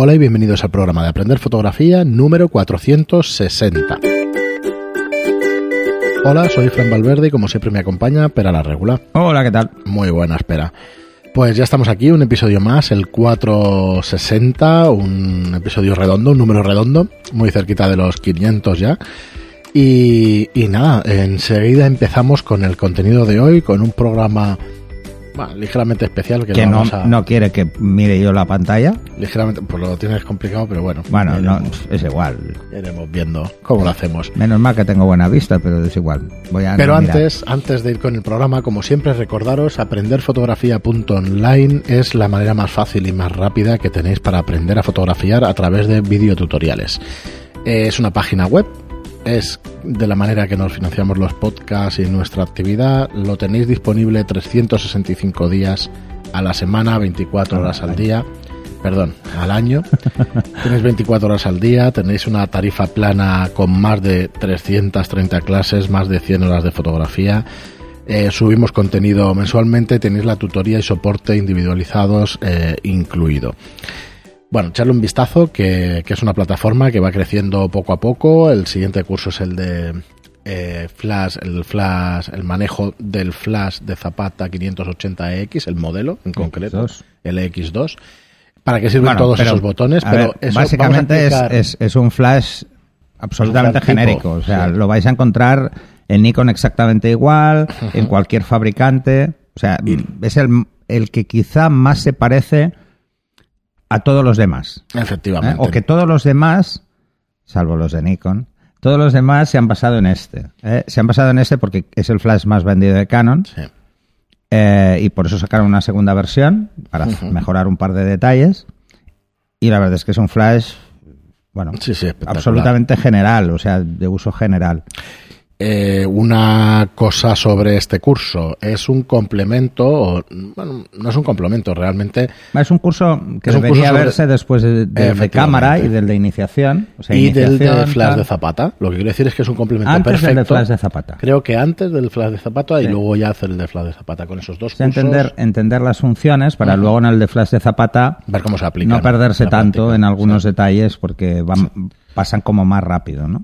Hola y bienvenidos al programa de Aprender Fotografía número 460. Hola, soy Fran Valverde y como siempre me acompaña Pera la Regula. Hola, ¿qué tal? Muy buena, espera. Pues ya estamos aquí, un episodio más, el 460, un episodio redondo, un número redondo, muy cerquita de los 500 ya. Y, y nada, enseguida empezamos con el contenido de hoy, con un programa bueno, ligeramente especial que, no, vamos a- no quiere que mire yo la pantalla. ligeramente, pues lo tienes complicado, pero bueno, Bueno, no, es igual. iremos viendo cómo lo hacemos. Menos mal que tengo buena vista, pero es igual. Voy a Pero no mirar. antes, antes de ir con el programa, como siempre, recordaros, aprenderfotografía.online es la manera más fácil y más rápida que tenéis para aprender a fotografiar a través de videotutoriales. Eh, Es una página web, es de la manera que nos financiamos los podcasts y nuestra actividad. Lo tenéis disponible 365 días a la semana, 24 horas al día. Perdón, al año. Tenéis 24 horas al día, tenéis una tarifa plana con más de 330 clases, más de 100 horas de fotografía. Eh, subimos contenido mensualmente, tenéis la tutoría y soporte individualizados eh, incluido. Bueno, echarle un vistazo, que, que es una plataforma que va creciendo poco a poco. El siguiente curso es el de eh, Flash, el Flash, el manejo del Flash de Zapata 580X, el modelo en concreto, X2. el X2. ¿Para qué sirven Bueno, todos pero, esos botones? Pero ver, eso básicamente es, es, es un flash absolutamente Es un flash genérico. tipo, o sea, sí. lo vais a encontrar en Nikon exactamente igual, en cualquier fabricante. O sea, es el, el que quizá más se parece a todos los demás. ¿eh? Efectivamente. O que todos los demás, salvo los de Nikon, todos los demás se han basado en este. ¿eh? Se han basado en este porque es el flash más vendido de Canon Sí. eh, y por eso sacaron una segunda versión para mejorar un par de detalles. Y la verdad es que es un flash, bueno, Sí, sí, espectacular. absolutamente general, o sea, de uso general. Eh, una cosa sobre este curso. Es un complemento, o, bueno, no es un complemento, realmente. Es un curso que Es un debería curso sobre- verse después de, de- cámara y del de iniciación. O sea, y del de Flash tal. de Zapata. Lo que quiero decir es que es un complemento Antes perfecto. del de Flash de Zapata. Creo que antes del Flash de Zapata y luego ya hacer el de Flash de Zapata con esos dos O sea, cursos. entender, entender las funciones para luego en el de Flash de Zapata Ver cómo se aplica. no perderse tanto práctica. en algunos Sí. detalles porque van, pasan como más rápido, ¿no?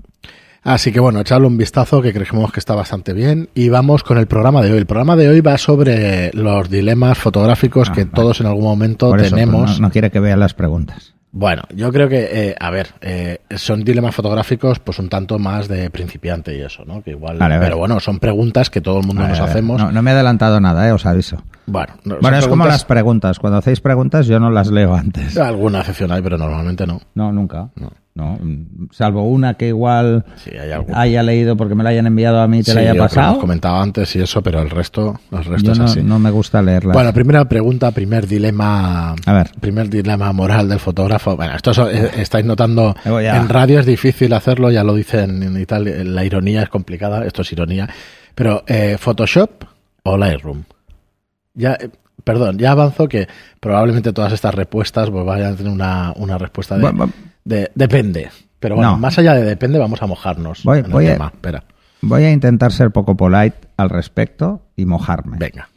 Así que bueno, echarle un vistazo que creemos que está bastante bien. Y vamos con el programa de hoy. El programa de hoy va sobre los dilemas fotográficos Ah, que vale. todos en algún momento Por eso, tenemos. no, no quiere que vean las preguntas. Bueno, yo creo que, eh, a ver, eh, son dilemas fotográficos pues un tanto más de principiante y eso, ¿no? Que igual, Vale, pero bueno, son preguntas que todo el mundo nos hacemos. No, no me he adelantado nada, ¿eh? os aviso. Bueno, no- Bueno, es como las preguntas. Cuando hacéis preguntas yo no las leo antes. Alguna excepción hay, pero normalmente no. No, nunca. No. No, salvo una que igual Sí, haya leído porque me la hayan enviado a mí y te Sí, la haya lo que hemos pasado. comentado antes y eso, pero el resto, el resto Yo es no, así. no me gusta leerlas. Bueno, primera pregunta, primer dilema. A ver. Primer dilema moral del fotógrafo. Bueno, esto so- eh, estáis notando en radio es difícil hacerlo, ya lo dicen y tal. La ironía es complicada, esto es ironía. Pero, eh, ¿Photoshop o Lightroom? Ya, eh, perdón, ya avanzo que probablemente todas estas respuestas pues vayan a tener una, una respuesta de, Bueno, de- depende. Pero bueno, No. más allá de depende, vamos a mojarnos Voy- en el a- tema. Espera, Voy a intentar ser poco polite al respecto y mojarme. venga.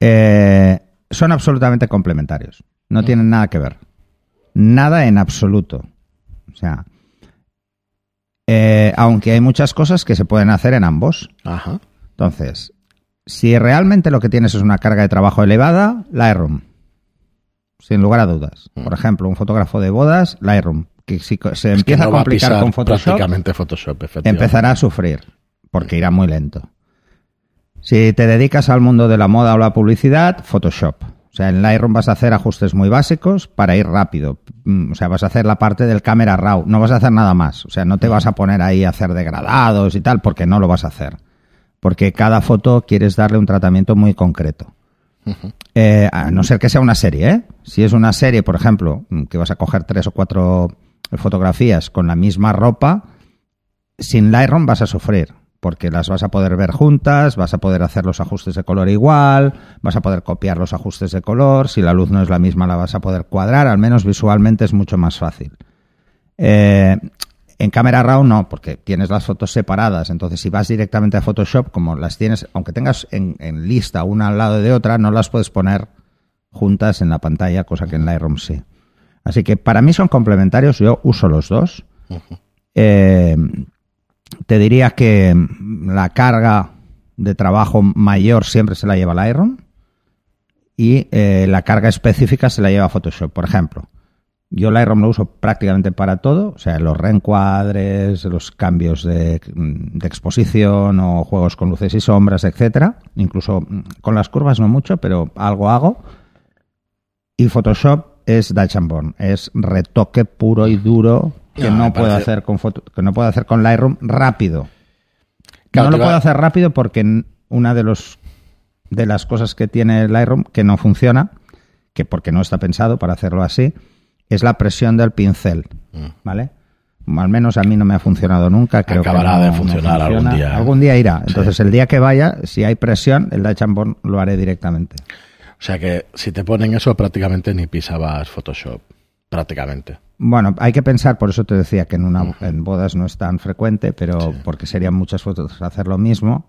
Eh, son absolutamente complementarios. No tienen nada que ver. Nada en absoluto. O sea, eh, aunque hay muchas cosas que se pueden hacer en ambos. Ajá. Entonces, si realmente lo que tienes es una carga de trabajo elevada, Lightroom. Sin lugar a dudas. Por ejemplo, un fotógrafo de bodas, Lightroom. Que si se Es empieza no a complicar con Photoshop, prácticamente Photoshop, efectivamente. empezará a sufrir, porque irá muy lento. Si te dedicas al mundo de la moda o la publicidad, Photoshop. O sea, en Lightroom vas a hacer ajustes muy básicos para ir rápido. Mm, O sea, vas a hacer la parte del camera raw, no vas a hacer nada más. O sea, no te vas a poner ahí a hacer degradados y tal, porque no lo vas a hacer. Porque cada foto quieres darle un tratamiento muy concreto. Eh, a no ser que sea una serie, ¿eh? Si es una serie, por ejemplo, mm, que vas a coger tres o cuatro fotografías con la misma ropa, sin Lightroom vas a sufrir, porque las vas a poder ver juntas, vas a poder hacer los ajustes de color igual, vas a poder copiar los ajustes de color, si la luz no es la misma la vas a poder cuadrar, al menos visualmente es mucho más fácil. Eh, en cámara RAW no, porque tienes las fotos separadas. Entonces, si vas directamente a Photoshop, como las tienes, aunque tengas en, en lista una al lado de otra, no las puedes poner juntas en la pantalla, cosa que en Lightroom sí. Así que para mí son complementarios, yo uso los dos. Eh, te diría que la carga de trabajo mayor siempre se la lleva Lightroom y eh, la carga específica se la lleva Photoshop, por ejemplo. Yo Lightroom lo uso prácticamente para todo, o sea, los reencuadres, los cambios de, de exposición o juegos con luces y sombras, etcétera. Incluso mm, con las curvas no mucho, pero algo hago. Y Photoshop es Born, es retoque puro y duro que No, no, puedo parece- hacer con foto- que no puedo hacer con Lightroom rápido. Claro, no lo puedo hacer rápido porque una de los de las cosas que tiene Lightroom que no funciona, que porque no está pensado para hacerlo así, es la presión del pincel, Mm. ¿vale? Al menos a mí no me ha funcionado nunca. Creo que Acabará no- de no funcionar algún día, ¿eh? Algún día irá. Entonces, el día que vaya, si hay presión, el Dutch and Born lo haré directamente. O sea que si te ponen eso, prácticamente ni pisabas Photoshop. Prácticamente. Bueno, hay que pensar, por eso te decía que en, una, en bodas no es tan frecuente, pero porque serían muchas fotos hacer lo mismo,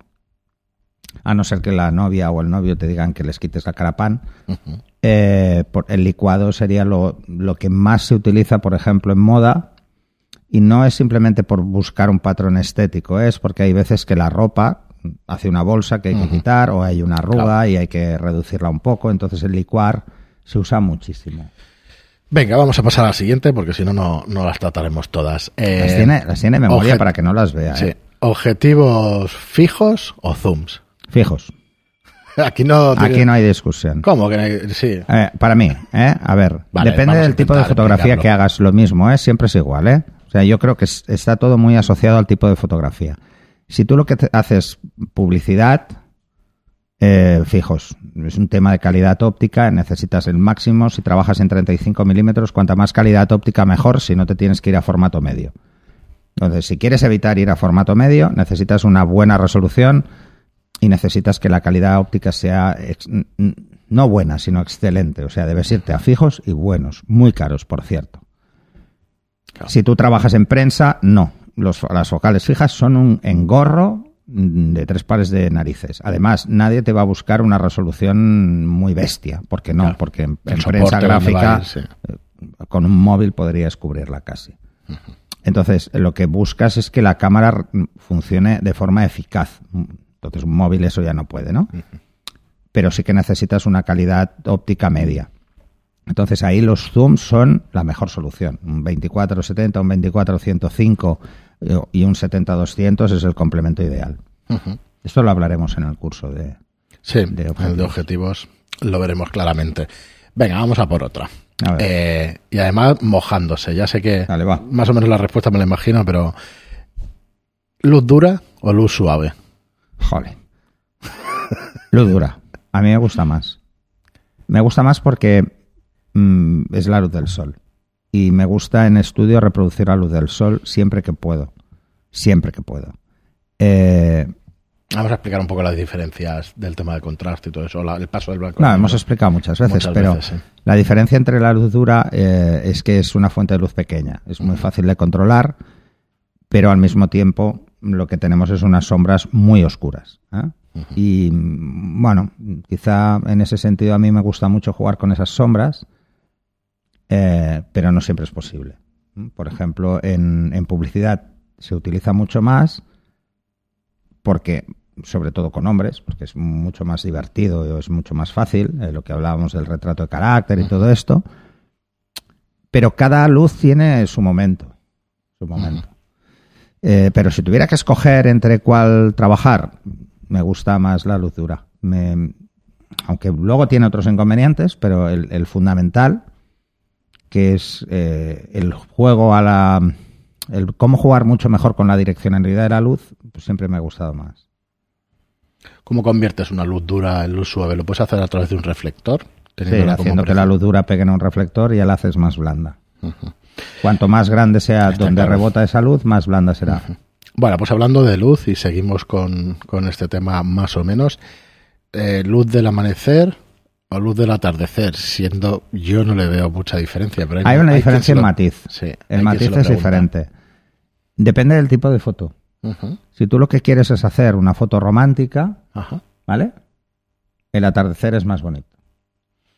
a no ser que la novia o el novio te digan que les quites la carapán. Ujú. Eh, por- el licuado sería lo, lo que más se utiliza, por ejemplo, en moda, y no es simplemente por buscar un patrón estético, es porque hay veces que la ropa hace una bolsa que hay que quitar o hay una arruga Claro. y hay que reducirla un poco, entonces el licuar se usa muchísimo. Venga, vamos a pasar a la siguiente porque si no, no no las trataremos todas. Eh, Las tiene, las tiene en memoria para que no las vea. sí. ¿eh? ¿Objetivos fijos o zooms? Fijos. Aquí no. tiene- Aquí no hay discusión. ¿Cómo que no hay? Sí. Eh, para mí, ¿eh? a ver, Vale, depende del tipo de fotografía que hagas, lo mismo, ¿eh? siempre es igual. ¿eh? O sea, yo creo que es- está todo muy asociado al tipo de fotografía. Si tú lo que te- haces publicidad, eh, fijos, es un tema de calidad óptica, necesitas el máximo. Si trabajas en 35 milímetros, cuanta más calidad óptica, mejor, si no te tienes que ir a formato medio. Entonces, si quieres evitar ir a formato medio, necesitas una buena resolución y necesitas que la calidad óptica sea no buena, sino excelente. O sea, debes irte a fijos y buenos, muy caros, por cierto. Claro. Si tú trabajas en prensa, no. Los- las focales fijas son un engorro mm, de tres pares de narices. Además, nadie te va a buscar una resolución muy bestia, porque no, Claro. porque en, prensa gráfica sí. eh, con un móvil podrías cubrirla casi. Entonces, lo que buscas es que la cámara funcione de forma eficaz. Entonces, un móvil eso ya no puede, ¿no? Pero sí que necesitas una calidad óptica media. Entonces, ahí los zooms son la mejor solución. Un 24-70, un 24-105 eh, y un 70-200 es el complemento ideal. Esto lo hablaremos en el curso de... Sí, de el de objetivos. objetivos lo veremos claramente. Venga, vamos a por otra. A ver. Eh, y además mojándose. Ya sé que Dale, más o menos la respuesta me la imagino, pero ¿luz dura o luz suave? Joder. Luz dura. A mí me gusta más. Me gusta más porque mm, es la luz del sol. Y me gusta en estudio reproducir la luz del sol siempre que puedo. Siempre que puedo. Eh, Vamos a explicar un poco las diferencias del tema de contraste y todo eso, la- el paso del blanco. no, hemos explicado muchas veces, Muchas pero veces, sí. la diferencia entre la luz dura eh, es que es una fuente de luz pequeña. Es muy fácil de controlar, pero al mismo tiempo lo que tenemos es unas sombras muy oscuras. ¿eh? Y bueno, quizá en ese sentido a mí me gusta mucho jugar con esas sombras, eh, pero no siempre es posible. Por ejemplo, en, en publicidad se utiliza mucho más porque, sobre todo con hombres, porque es mucho más divertido, es mucho más fácil, eh, lo que hablábamos del retrato de carácter y todo esto. Pero cada luz tiene su momento. Su momento. Eh, pero si tuviera que escoger entre cuál trabajar, me gusta más la luz dura. Me- aunque luego tiene otros inconvenientes, pero el, el fundamental, que es eh, el juego a la. El cómo jugar mucho mejor con la direccionalidad de la luz, pues siempre me ha gustado más. ¿Cómo conviertes una luz dura en luz suave? ¿Lo puedes hacer a través de un reflector? Sí, haciendo que la luz dura pegue en un reflector y ya la haces más blanda. Cuanto más grande sea Está donde claro. rebota esa luz, más blanda será. Bueno, pues hablando de luz y seguimos con, con este tema más o menos. eh, luz del amanecer o luz del atardecer, siendo yo no le veo mucha diferencia. Pero Hay una diferencia en lo- matiz. Sí, El matiz es diferente. Depende del tipo de foto. Si tú lo que quieres es hacer una foto romántica. ¿vale? El atardecer es más bonito.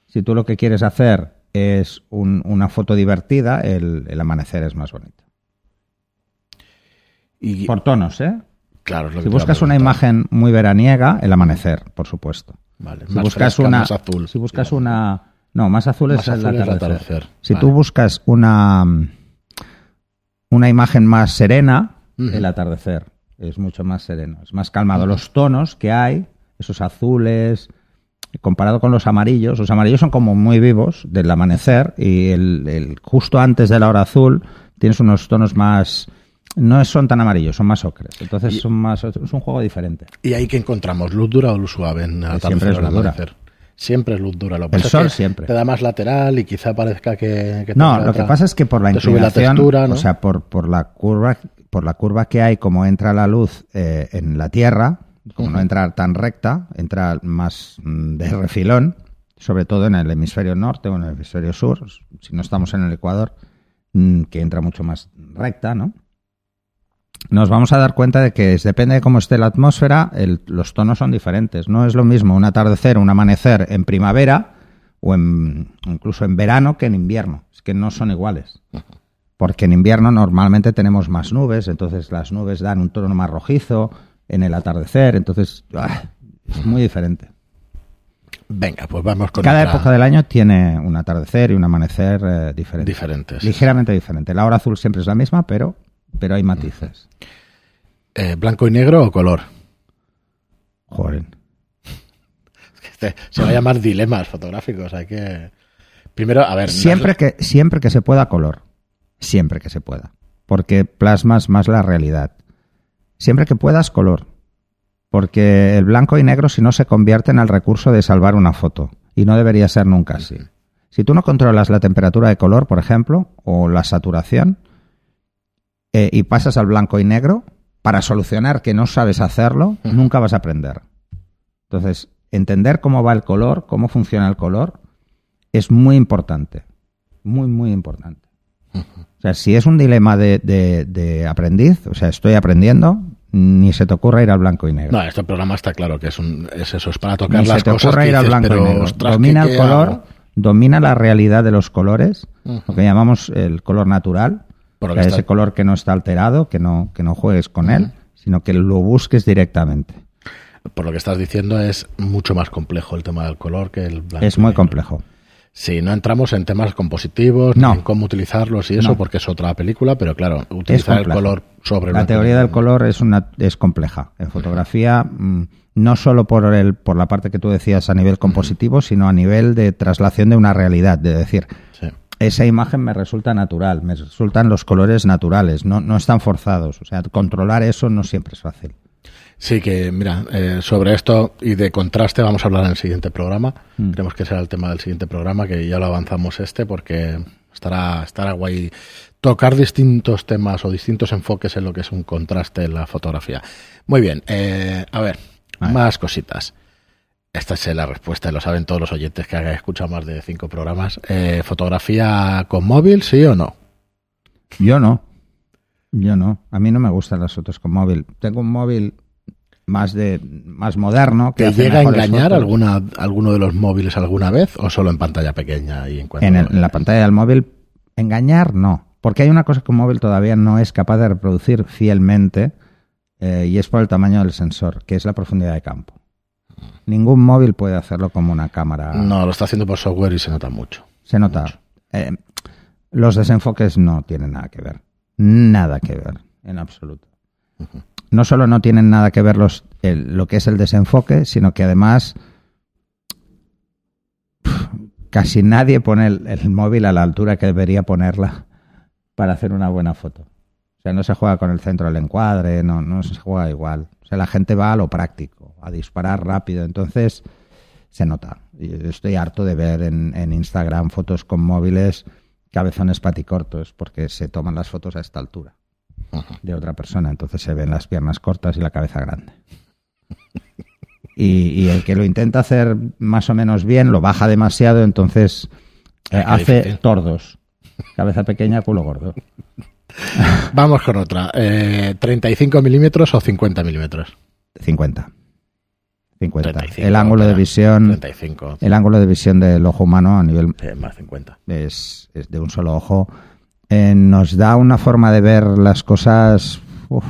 Si tú lo que quieres hacer es un- una foto divertida, el, el amanecer es más bonito. Y, Por tonos, ¿eh? claro, es lo Si buscas una imagen muy veraniega, el amanecer, por supuesto. Vale, Si más buscas fresca, una, más azul. si buscas una, no, más azul Más es el azul es el atardecer. atardecer. Si Vale. tú buscas una una imagen más serena, el atardecer es mucho más sereno, es más calmado. Los tonos que hay, esos azules, comparado con los amarillos, los amarillos son como muy vivos del amanecer y el, el- justo antes de la hora azul tienes unos tonos más no son tan amarillos, son más ocres. Entonces Y- son más es un juego diferente. ¿Y ahí que encontramos? ¿Luz dura o luz suave en el Siempre es luz dura. amanecer? Siempre es luz dura. Lo que El pasa es sol que siempre. Te da más lateral y quizá parezca que... que No, lo que pasa es que por la sube la inclinación, textura, ¿no? o sea, por, por la curva, por la curva que hay, como entra la luz eh, en la Tierra, como no entra tan recta, entra más mm, de refilón, sobre todo en el hemisferio norte o en el hemisferio sur, si no estamos en el Ecuador, mm, que entra mucho más recta, ¿no? Nos vamos a dar cuenta de que depende de cómo esté la atmósfera, el- los tonos son diferentes. No es lo mismo un atardecer, un amanecer en primavera o en, incluso en verano que en invierno. Es que no son iguales. Porque en invierno normalmente tenemos más nubes, entonces las nubes dan un tono más rojizo en el atardecer, entonces ah, es muy diferente. Venga, pues vamos con Cada otra- época del año tiene un atardecer y un amanecer eh, diferente. diferentes. Ligeramente diferente. La hora azul siempre es la misma, pero, pero hay matices. Eh, ¿Blanco y negro o color? Joder. Este, Se va a llamar dilemas fotográficos. Hay que... Primero, a ver... Siempre que, siempre que se pueda color. Siempre que se pueda. Porque plasmas más la realidad. Siempre que puedas color. Porque el blanco y negro si no se convierte en el recurso de salvar una foto. Y no debería ser nunca así. Si tú no controlas la temperatura de color, por ejemplo, o la saturación, eh, y pasas al blanco y negro, para solucionar que no sabes hacerlo, nunca vas a aprender. Entonces, entender cómo va el color, cómo funciona el color, es muy importante. Muy, muy importante. O sea, si es un dilema de, de- de aprendiz, o sea, estoy aprendiendo, ni se te ocurra ir al blanco y negro. No, este programa está claro que es, un, es eso, es para tocar ni las se te cosas ocurra ir al blanco y negro. ostras, domina ¿qué- el color, hago? domina la realidad de los colores, lo que llamamos el color natural, que está- ese color que no está alterado, que no, que no juegues con él, sino que lo busques directamente. Por lo que estás diciendo es mucho más complejo el tema del color que el blanco. es y muy negro. complejo. Sí, no entramos en temas compositivos, No. en cómo utilizarlos y eso, No. porque es otra película, pero claro, utilizar el color sobre La teoría del color es una es compleja. En fotografía, mm, no solo por el por la parte que tú decías a nivel compositivo, sino a nivel de traslación de una realidad, de decir, Sí. esa imagen me resulta natural, me resultan los colores naturales, no, no están forzados. O sea, controlar eso no siempre es fácil. Sí, que mira, eh, sobre esto y de contraste vamos a hablar en el siguiente programa. Mm. Creemos que será el tema del siguiente programa, que ya lo avanzamos este, porque estará, estará guay tocar distintos temas o distintos enfoques en lo que es un contraste en la fotografía. Muy bien, eh, a ver, más cositas. Esta es la respuesta, y lo saben todos los oyentes que hayan escuchado más de cinco programas. Eh, ¿Fotografía con móvil, sí o no? Yo no. Yo no. A mí no me gustan las fotos con móvil. Tengo un móvil más de más moderno que ¿Te llega a engañar alguna, alguno de los móviles alguna vez o solo en pantalla pequeña? Y en, en, el- en la pantalla del móvil engañar no. Porque hay una cosa que un móvil todavía no es capaz de reproducir fielmente eh, y es por el tamaño del sensor que es la profundidad de campo. Ningún móvil puede hacerlo como una cámara. No, lo está haciendo por software y se nota mucho. se nota. Eh, los desenfoques no tienen nada que ver. Nada que ver en absoluto no solo no tienen nada que ver los, el- lo que es el desenfoque sino que además casi nadie pone el, móvil a la altura que debería ponerla para hacer una buena foto. O sea, no se juega con el centro del encuadre, no, no se juega igual. O sea, la gente va a lo práctico, a disparar rápido. Entonces, se nota. Y Estoy harto de ver en, en Instagram fotos con móviles cabezones paticortos, porque se toman las fotos a esta altura de otra persona. Entonces se ven las piernas cortas y la cabeza grande. Y, y el que lo intenta hacer más o menos bien lo baja demasiado, entonces eh, hace difícil. tordos. Cabeza pequeña, culo gordo. Vamos con otra. Eh, ¿35 milímetros o 50 milímetros? 50. 50. 35, el ángulo de visión, 35. el ángulo de visión del ojo humano a nivel más 50. es, es de un solo ojo, eh, nos da una forma de ver las cosas uf,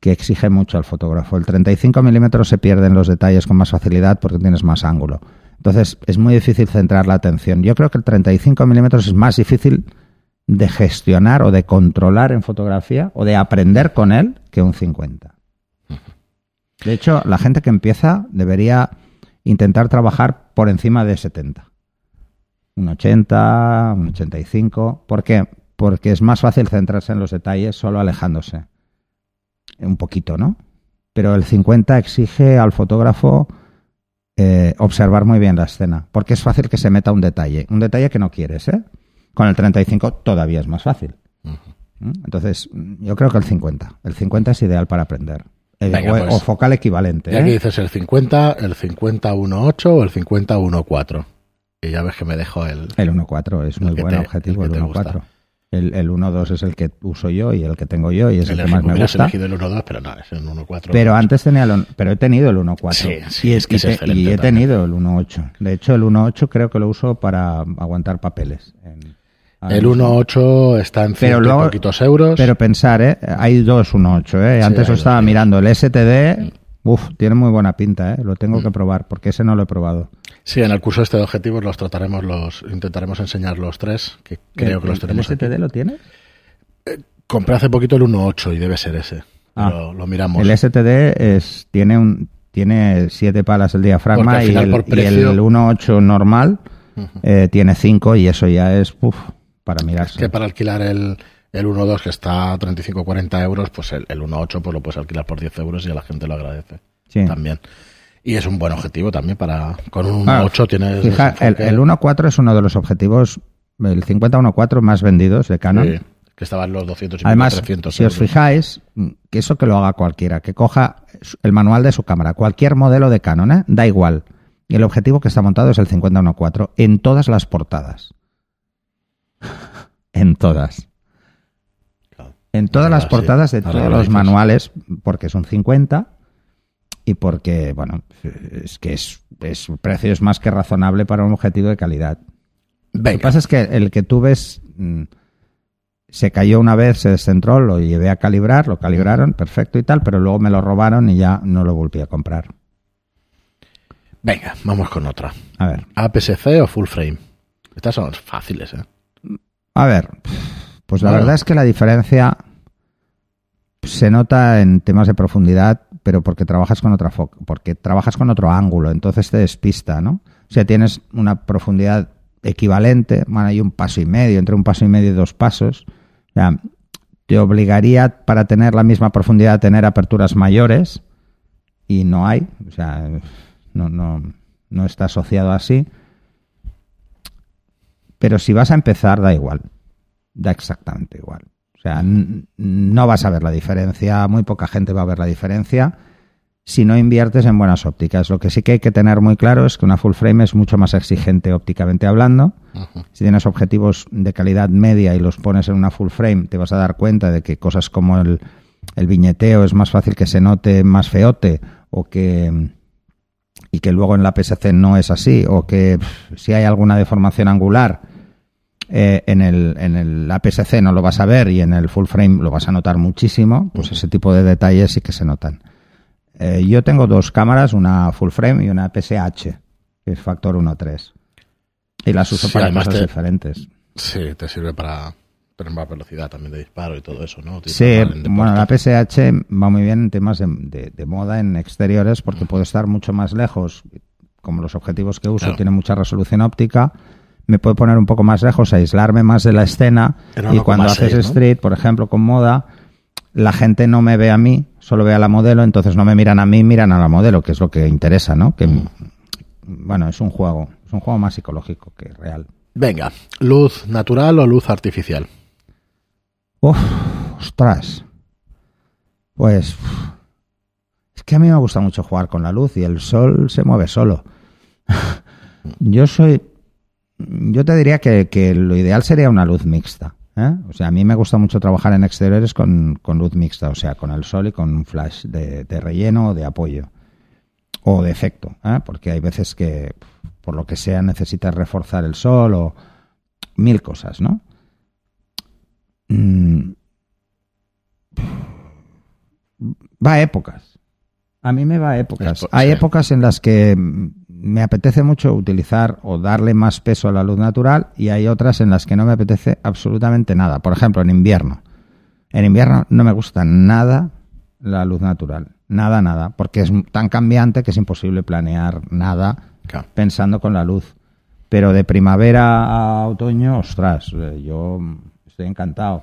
que exige mucho al fotógrafo. El 35 milímetros se pierden los detalles con más facilidad porque tienes más ángulo. Entonces es muy difícil centrar la atención. Yo creo que el 35 milímetros es más difícil de gestionar o de controlar en fotografía o de aprender con él que un 50. De hecho, la gente que empieza debería intentar trabajar por encima de 70 un 80, un 85. ¿Por qué? Porque es más fácil centrarse en los detalles solo alejándose. Un poquito, ¿no? Pero el 50 exige al fotógrafo eh, observar muy bien la escena, porque es fácil que se meta un detalle, un detalle que no quieres, ¿eh? Con el 35 todavía es más fácil. ¿Mm? Entonces, yo creo que el 50. El 50 es ideal para aprender. Eh, Venga, o, pues. o focal equivalente. Ya que ¿eh? dices el 50, el 50-1.8 o el 50-1.4. Y ya ves que me dejo el... El 1.4 es El muy que buen te- objetivo, el el que te gusta. 1.4. El, el 1.2 es el que uso yo y el que tengo yo y es el, el que más me gusta. elegido el 1.2, pero no, es el 1.4. Pero antes tenía el, pero he tenido el 1.4. Sí, sí, y, es que y es te- y he tenido el 1.8. De hecho, el 1.8 creo que lo uso para aguantar papeles. en- El mismo. 1.8 está en Pero 100 luego- poquitos euros. Pero pensar, ¿eh? Hay dos 1.8, ¿eh? Sí, Antes hay lo estaba mirando. El STD, uff, tiene muy buena pinta, ¿eh? Lo tengo Mm. que probar porque ese no lo he probado. Sí, en el curso este de objetivos los trataremos, los intentaremos enseñar los tres, que creo que los ¿El, tenemos el aquí. STD lo tiene? Compré hace poquito el 1.8 y debe ser ese. Ah. Lo, lo miramos. El STD es, tiene un tiene siete palas el diafragma y el, precio- el 1.8 normal eh, tiene 5 y eso ya es uf, para mirarse. que para alquilar el, el 1.2 que está a 35-40 euros, pues el, el 1.8 pues lo puedes alquilar por 10 euros y a la gente lo agradece Sí. también. Y es un buen objetivo también para... Con un Claro, 1.8 tienes... Fija, el, el 1.4 es uno de los objetivos, el 50-1.4 más vendidos de Canon. Sí, que estaban los 200 y Además, 300 si os fijáis, que eso que lo haga cualquiera, que coja el manual de su cámara, cualquier modelo de Canon, ¿eh? da igual. Y el objetivo que está montado es el 50-1.4 en todas las portadas. en todas. Claro. En todas las sí, portadas de todos lo los manuales, porque es un 50 y porque, bueno, es que es, es el precio es más que razonable para un objetivo de calidad. Lo que pasa es que el que tú ves mm, se cayó una vez, se descentró, lo llevé a calibrar, lo calibraron, perfecto y tal, pero luego me lo robaron y ya no lo volví a comprar. venga, vamos con otra. A ver, APS-C o full frame. Estas son fáciles, ¿eh? a ver, pues la Bueno. verdad es que la diferencia se nota en temas de profundidad, pero porque trabajas con otra fo- porque trabajas con otro ángulo, entonces te despista, ¿no? O sea, tienes una profundidad equivalente, bueno, hay un paso y medio, entre un paso y medio y dos pasos. O sea, te obligaría para tener la misma profundidad a tener aperturas mayores y no hay, o sea, no, no, no está asociado así. Pero si vas a empezar, da igual, da exactamente igual. O sea, no vas a ver la diferencia, muy poca gente va a ver la diferencia si no inviertes en buenas ópticas. Lo que sí que hay que tener muy claro es que una full frame es mucho más exigente ópticamente hablando. Si tienes objetivos de calidad media y los pones en una full frame, te vas a dar cuenta de que cosas como el, el viñeteo es más fácil que se note más feote o que y que luego en la PSC no es así o que pff, si hay alguna deformación angular eh, en, el, en el APS-C no lo vas a ver y en el full frame lo vas a notar muchísimo, pues ese tipo de detalles sí que se notan. Eh, yo tengo dos cámaras, una full frame y una PSH, que es factor 1.3. Y las uso Sí, para cosas te- diferentes. Sí, te sirve para tener más velocidad también de disparo y todo eso, ¿no? Sí, bueno, la. PSH va muy bien en temas de, de- de moda en exteriores porque puedo estar mucho más lejos. Como los objetivos que uso Claro. tienen mucha resolución óptica, me puedo poner un poco más lejos, aislarme más de la escena. En y 1,6, cuando haces ¿no? street, por ejemplo, con moda, la gente no me ve a mí, solo ve a la modelo, entonces no me miran a mí, miran a la modelo, que es lo que interesa, ¿no? Que, bueno, es un juego, es un juego más psicológico que real. Venga, luz natural o luz artificial. Uf, ostras. Pues es que a mí me gusta mucho jugar con la luz y el sol se mueve solo. yo soy, yo te diría que, que lo ideal sería una luz mixta. ¿eh? O sea, a mí me gusta mucho trabajar en exteriores con, con luz mixta, o sea, con el sol y con un flash de, de relleno o de apoyo. o defecto, ¿eh? porque hay veces que por lo que sea necesitas reforzar el sol o mil cosas, ¿no? Mm. Va a épocas. A mí me va a épocas. Hay épocas en las que me apetece mucho utilizar o darle más peso a la luz natural y hay otras en las que no me apetece absolutamente nada. Por ejemplo, en invierno. En invierno no me gusta nada la luz natural. Nada, nada. Porque es tan cambiante que es imposible planear nada pensando con la luz. Pero de primavera a otoño, ostras, eh, yo estoy encantado.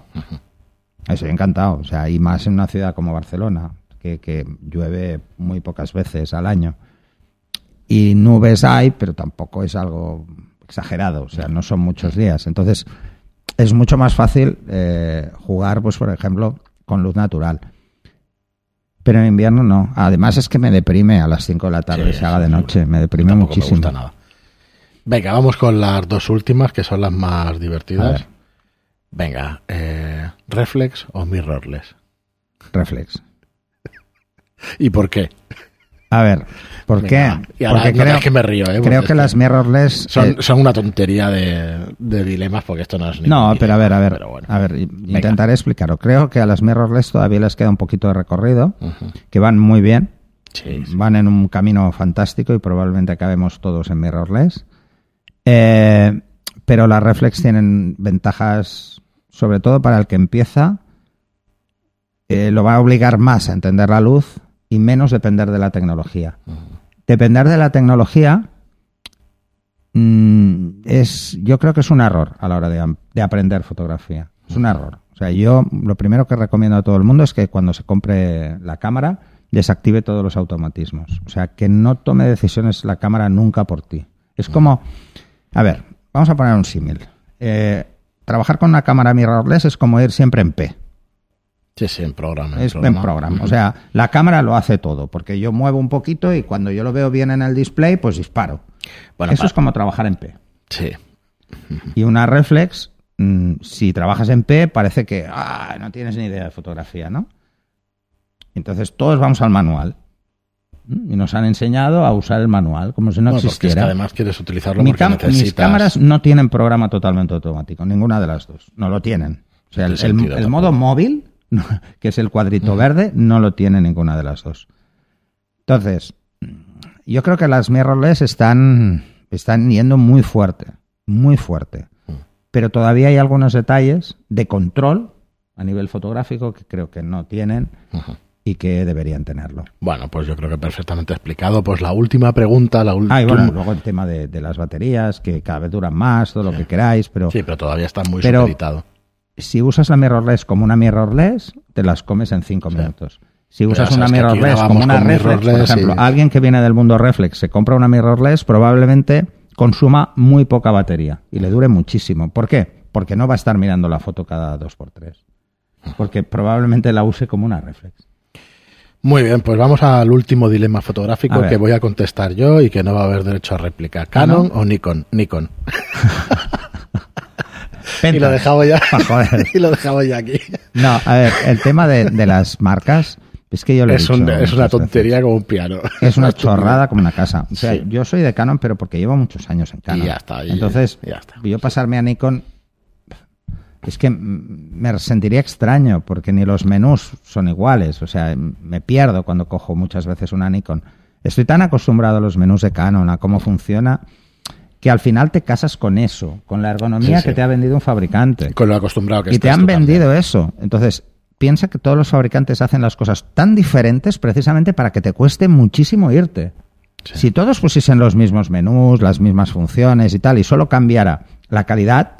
Estoy encantado. O sea, y más en una ciudad como Barcelona, que, que llueve muy pocas veces al año. Y nubes hay, pero tampoco es algo exagerado. O sea, no son muchos días. Entonces, es mucho más fácil eh, jugar, pues, por ejemplo, con luz natural. Pero en invierno no. Además es que me deprime a las 5 de la tarde se haga de noche. Me deprime muchísimo. Me nada. Venga, vamos con las dos últimas, que son las más divertidas. Venga, eh, ¿reflex o mirrorless? Reflex. ¿Y por qué? A ver, ¿por qué? porque creo, que me río, ¿eh? Creo que las mirrorless son, eh, son una tontería de, dilemas porque esto no es ni No, pero a ver, a ver, a ver, intentaré explicarlo. Creo que a las mirrorless todavía les queda un poquito de recorrido, que van muy bien, van en un camino fantástico y probablemente acabemos todos en mirrorless. Eh, pero las reflex tienen ventajas, sobre todo para el que empieza, eh, lo va a obligar más a entender la luz y menos depender de la tecnología. Depender de la tecnología mm, es, yo creo que es un error a la hora de, aprender fotografía. Es un error. O sea, yo lo primero que recomiendo a todo el mundo es que cuando se compre la cámara desactive todos los automatismos. O sea, que no tome decisiones la cámara nunca por ti. Es como, a ver, vamos a poner un símil. Eh, trabajar con una cámara mirrorless es como ir siempre en P. Sí, sí, en programa. es en programa. O sea, la cámara lo hace todo, porque yo muevo un poquito y cuando yo lo veo bien en el display, pues disparo. Bueno, Eso es como trabajar en P. Sí. Y una reflex, mm, si trabajas en P, parece que ah, no tienes ni idea de fotografía, ¿no? Entonces todos vamos al manual. Y nos han enseñado a usar el manual, como si no existiera. Es que además quieres utilizarlo porque necesitas... Mis cámaras no tienen programa totalmente automático, ninguna de las dos. No lo tienen. O sea, el modo móvil que es el cuadrito verde, no lo tiene ninguna de las dos. Entonces, yo creo que las mirrorless están, están yendo muy fuerte, muy fuerte. Pero todavía hay algunos detalles de control a nivel fotográfico que creo que no tienen y que deberían tenerlo. Bueno, pues yo creo que perfectamente explicado. Pues la última pregunta, la última. Ah, y bueno, luego el tema de, las baterías, que cada vez duran más, todo lo que queráis, pero. Sí, pero todavía está muy pero, si usas la mirrorless como una mirrorless, te las comes en cinco minutos. Si usas una mirrorless como una reflex, por ejemplo, alguien que viene del mundo reflex se compra una mirrorless, probablemente consuma muy poca batería y le dure muchísimo. ¿Por qué? Porque no va a estar mirando la foto cada dos por tres. Porque probablemente la use como una reflex. Muy bien, pues vamos al último dilema fotográfico que voy a contestar yo y que no va a haber derecho a réplica. ¿Canon o Nikon? Nikon. Y lo dejamos ya. y lo dejamos ya aquí. No, a ver, el tema de, las marcas. Es que yo lo he es, es una tontería como un piano. Es una chorrada como una casa. O sea, yo soy de Canon, pero porque llevo muchos años en Canon. Y ya está. Entonces, ya está. yo pasarme a Nikon es que me sentiría extraño porque ni los menús son iguales. O sea, me pierdo cuando cojo muchas veces una Nikon. Estoy tan acostumbrado a los menús de Canon, a cómo funciona, que al final te casas con eso, con la ergonomía que te ha vendido un fabricante. Con lo acostumbrado que Y te han vendido eso. Entonces, piensa que todos los fabricantes hacen las cosas tan diferentes precisamente para que te cueste muchísimo irte. Si todos pusiesen los mismos menús, las mismas funciones y tal, y solo cambiara la calidad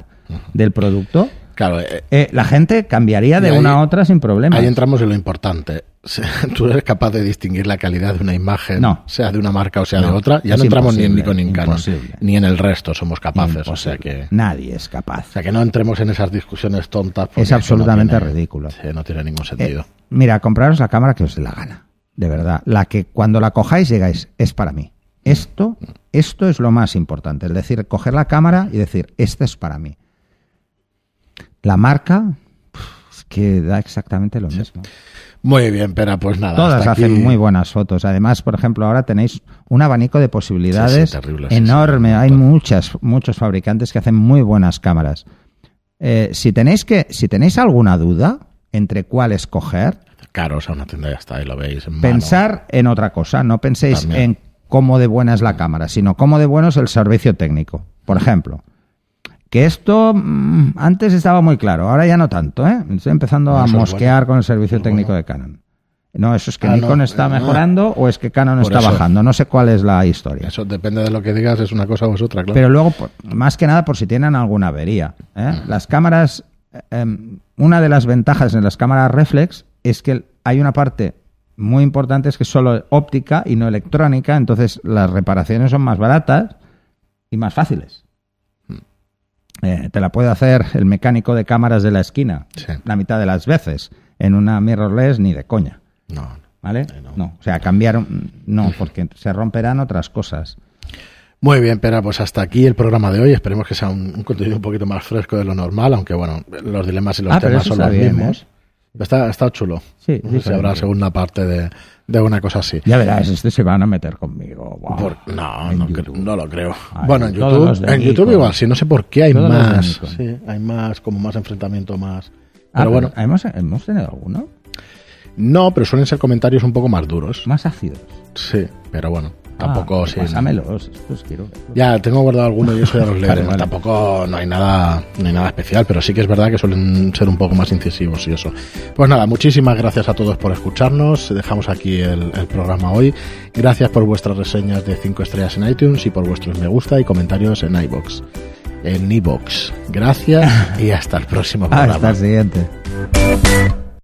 del producto, Claro, eh, eh, la gente cambiaría de una a otra sin problema. Ahí entramos en lo importante. Tú eres capaz de distinguir la calidad de una imagen, sea de una marca o sea de otra. Ya no entramos ni en Nikon ni en Canon, ni en el resto somos capaces. O sea que nadie es capaz. O sea que no entremos en esas discusiones tontas. Es absolutamente ridículo. no tiene ningún sentido. Eh, mira, compraros la cámara que os dé la gana, de verdad. La que cuando la cojáis llegáis es para mí. Esto, esto es lo más importante. Es decir, coger la cámara y decir, este es para mí. La marca, es que da exactamente lo mismo. Muy bien, pero pues nada. Todas hasta hacen aquí- muy buenas fotos. Además, por ejemplo, ahora tenéis un abanico de posibilidades Sí, sí, terrible, sí, enorme. sí, Hay muchas, muchos fabricantes que hacen muy buenas cámaras. Eh, si tenéis que, si tenéis alguna duda entre cuál escoger, Caros a una tienda ya está, y lo veis. en mano. pensar en otra cosa. No penséis También. en cómo de buena es la cámara, sino cómo de bueno es el servicio técnico. Por ejemplo, que esto mm, antes estaba muy claro, ahora ya no tanto. ¿eh? Estoy empezando No, a mosquear bueno. con el servicio Eso técnico bueno. de Canon. No, eso es que Ah, Nikon no. está mejorando o es que Canon Por está eso. bajando. No sé cuál es la historia. Eso depende de lo que digas, es una cosa o es otra, claro. Pero luego, más que nada, por si tienen alguna avería. ¿eh? Las cámaras, eh, em, una de las ventajas en las cámaras reflex es que hay una parte muy importante, es que es solo óptica y no electrónica, entonces las reparaciones son más baratas y más fáciles. Eh, te la puede hacer el mecánico de cámaras de la esquina Sí. la mitad de las veces. En una mirrorless ni de coña. No, ¿Vale? Eh, no. No. O sea, cambiar. No, porque se romperán otras cosas. Muy bien, pero pues hasta aquí el programa de hoy. Esperemos que sea un, un contenido un poquito más fresco de lo normal, aunque bueno, los dilemas y los Ah, temas son los bien, mismos. ¿eh? Está, está chulo. Sí, No sé sí, si habrá segunda parte de, de una cosa así. Ya verás, este se van a meter conmigo. Por- no, no, no lo creo. Ay, bueno, en YouTube, en igual, sí, no sé por qué hay Todos más. Sí, hay más, como más enfrentamiento, más. Ah, Pero bueno, ¿hemos, ¿hemos tenido alguno? no, pero suelen ser comentarios un poco más duros. Más ácidos. Sí, pero bueno, tampoco Ah, sí. Pásamelos, estos quiero. Ya tengo guardado alguno y eso ya los Vale, leeremos. vale. Tampoco no hay nada, no hay nada especial, pero sí que es verdad que suelen ser un poco más incisivos y eso. Pues nada, muchísimas gracias a todos por escucharnos. Dejamos aquí el, el programa hoy. Gracias por vuestras reseñas de 5 estrellas en iTunes y por vuestros me gusta y comentarios en iBox. En iBox. Gracias y hasta el próximo programa. Hasta el siguiente.